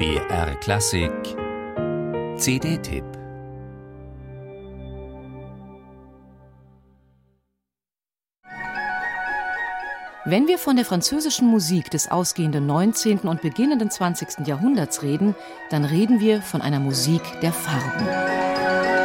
BR Klassik CD-Tipp Wenn wir von der französischen Musik des ausgehenden 19. und beginnenden 20. Jahrhunderts reden, dann reden wir von einer Musik der Farben.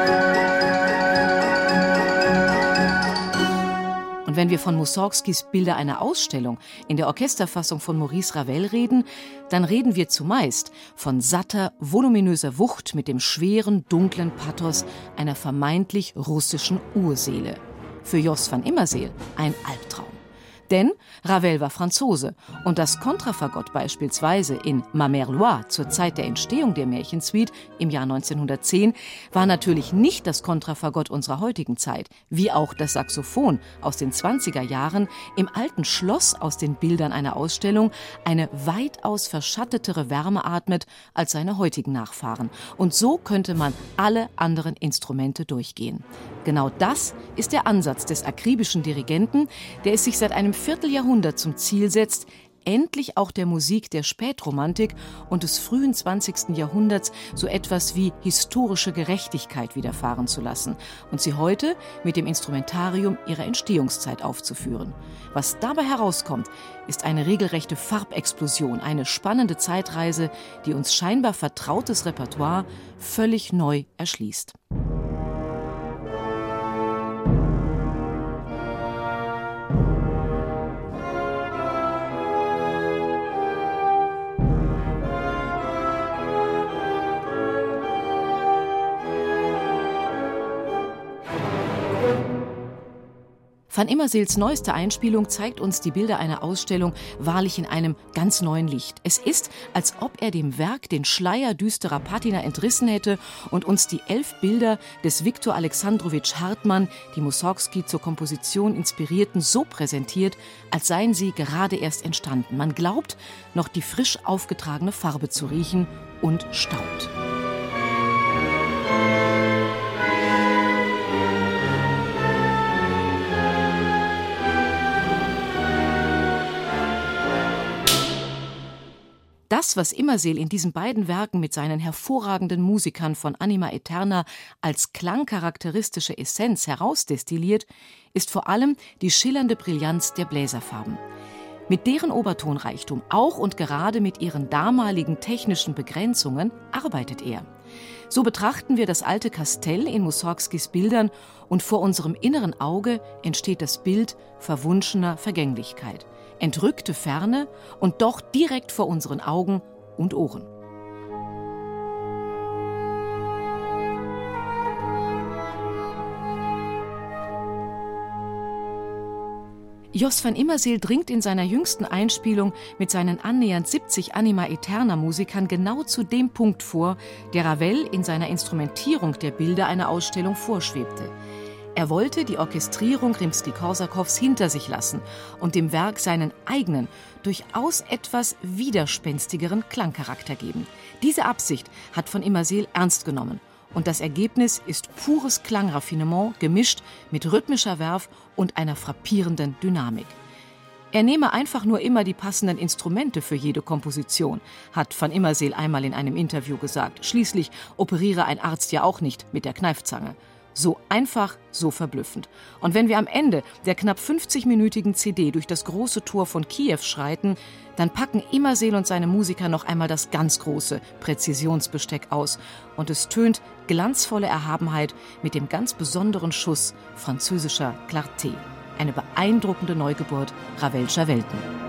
Und wenn wir von Mussorgskis Bilder einer Ausstellung in der Orchesterfassung von Maurice Ravel reden, dann reden wir zumeist von satter, voluminöser Wucht mit dem schweren, dunklen Pathos einer vermeintlich russischen Urseele. Für Jos van Immerseel ein Albtraum. Denn Ravel war Franzose und das Kontrafagott beispielsweise in Ma Loire zur Zeit der Entstehung der Märchensuite im Jahr 1910 war natürlich nicht das Kontrafagott unserer heutigen Zeit, wie auch das Saxophon aus den 20er Jahren im alten Schloss aus den Bildern einer Ausstellung eine weitaus verschattetere Wärme atmet als seine heutigen Nachfahren. Und so könnte man alle anderen Instrumente durchgehen. Genau das ist der Ansatz des akribischen Dirigenten, der es sich seit einem Vierteljahrhundert zum Ziel setzt, endlich auch der Musik der Spätromantik und des frühen 20. Jahrhunderts so etwas wie historische Gerechtigkeit widerfahren zu lassen und sie heute mit dem Instrumentarium ihrer Entstehungszeit aufzuführen. Was dabei herauskommt, ist eine regelrechte Farbexplosion, eine spannende Zeitreise, die uns scheinbar vertrautes Repertoire völlig neu erschließt. Van Immerseels neueste Einspielung zeigt uns die Bilder einer Ausstellung wahrlich in einem ganz neuen Licht. Es ist, als ob er dem Werk den Schleier düsterer Patina entrissen hätte und uns die elf Bilder des Viktor Alexandrowitsch Hartmann, die Mussorgsky zur Komposition inspirierten, so präsentiert, als seien sie gerade erst entstanden. Man glaubt, noch die frisch aufgetragene Farbe zu riechen und staunt. Das, was Immerseel in diesen beiden Werken mit seinen hervorragenden Musikern von Anima Eterna als klangcharakteristische Essenz herausdestilliert, ist vor allem die schillernde Brillanz der Bläserfarben. Mit deren Obertonreichtum, auch und gerade mit ihren damaligen technischen Begrenzungen, arbeitet er. So betrachten wir das alte Kastell in Mussorgskis Bildern und vor unserem inneren Auge entsteht das Bild verwunschener Vergänglichkeit entrückte Ferne und doch direkt vor unseren Augen und Ohren. Jos van Immerseel dringt in seiner jüngsten Einspielung mit seinen annähernd 70 Anima Eterna Musikern genau zu dem Punkt vor, der Ravel in seiner Instrumentierung der Bilder einer Ausstellung vorschwebte. Er wollte die Orchestrierung Rimsky-Korsakows hinter sich lassen und dem Werk seinen eigenen, durchaus etwas widerspenstigeren Klangcharakter geben. Diese Absicht hat von Immerseel ernst genommen. Und das Ergebnis ist pures Klangraffinement gemischt mit rhythmischer Werf und einer frappierenden Dynamik. Er nehme einfach nur immer die passenden Instrumente für jede Komposition, hat van Immerseel einmal in einem Interview gesagt. Schließlich operiere ein Arzt ja auch nicht mit der Kneifzange. So einfach, so verblüffend. Und wenn wir am Ende der knapp 50-minütigen CD durch das große Tor von Kiew schreiten, dann packen Immerseel und seine Musiker noch einmal das ganz große Präzisionsbesteck aus. Und es tönt glanzvolle Erhabenheit mit dem ganz besonderen Schuss französischer Clarté. Eine beeindruckende Neugeburt Ravelscher Welten.